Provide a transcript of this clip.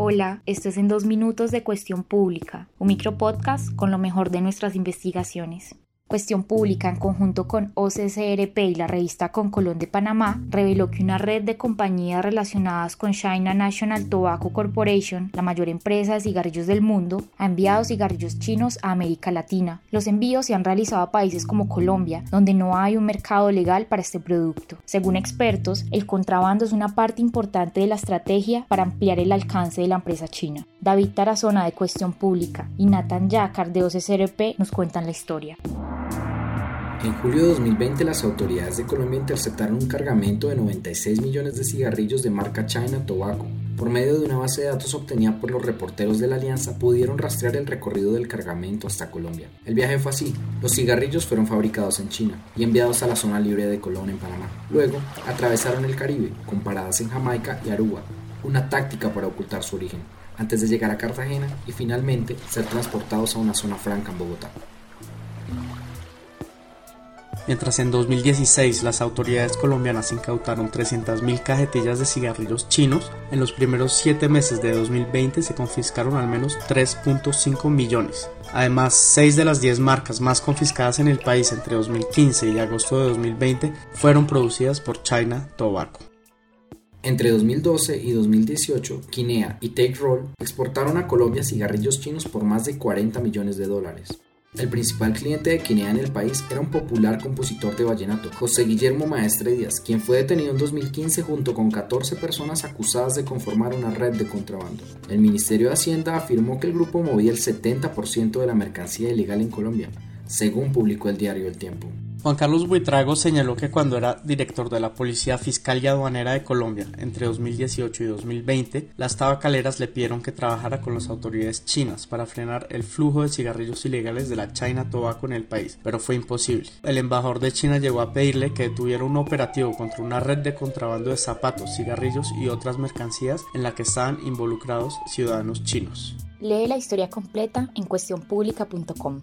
Hola, esto es en dos minutos de Cuestión Pública, un micropodcast con lo mejor de nuestras investigaciones. Cuestión Pública, en conjunto con OCCRP y la revista Con Colón de Panamá, reveló que una red de compañías relacionadas con China National Tobacco Corporation, la mayor empresa de cigarrillos del mundo, ha enviado cigarrillos chinos a América Latina. Los envíos se han realizado a países como Colombia, donde no hay un mercado legal para este producto. Según expertos, el contrabando es una parte importante de la estrategia para ampliar el alcance de la empresa china. David Tarazona de Cuestión Pública y Nathan Yacar de OCCRP nos cuentan la historia. En julio de 2020 las autoridades de Colombia interceptaron un cargamento de 96 millones de cigarrillos de marca China Tobacco. Por medio de una base de datos obtenida por los reporteros de la Alianza, pudieron rastrear el recorrido del cargamento hasta Colombia. El viaje fue así. Los cigarrillos fueron fabricados en China y enviados a la zona libre de Colón en Panamá. Luego, atravesaron el Caribe, con paradas en Jamaica y Aruba, una táctica para ocultar su origen, antes de llegar a Cartagena y finalmente ser transportados a una zona franca en Bogotá mientras en 2016 las autoridades colombianas incautaron 300.000 cajetillas de cigarrillos chinos, en los primeros 7 meses de 2020 se confiscaron al menos 3.5 millones. Además, 6 de las 10 marcas más confiscadas en el país entre 2015 y agosto de 2020 fueron producidas por China Tobacco. Entre 2012 y 2018, Kinea y Take Roll exportaron a Colombia cigarrillos chinos por más de 40 millones de dólares. El principal cliente de Quinea en el país era un popular compositor de vallenato, José Guillermo Maestre Díaz, quien fue detenido en 2015 junto con 14 personas acusadas de conformar una red de contrabando. El Ministerio de Hacienda afirmó que el grupo movía el 70% de la mercancía ilegal en Colombia, según publicó el diario El Tiempo. Juan Carlos Buitrago señaló que cuando era director de la Policía Fiscal y Aduanera de Colombia entre 2018 y 2020, las tabacaleras le pidieron que trabajara con las autoridades chinas para frenar el flujo de cigarrillos ilegales de la China Tobacco en el país, pero fue imposible. El embajador de China llegó a pedirle que detuviera un operativo contra una red de contrabando de zapatos, cigarrillos y otras mercancías en la que estaban involucrados ciudadanos chinos. Lee la historia completa en cuestionpublica.com.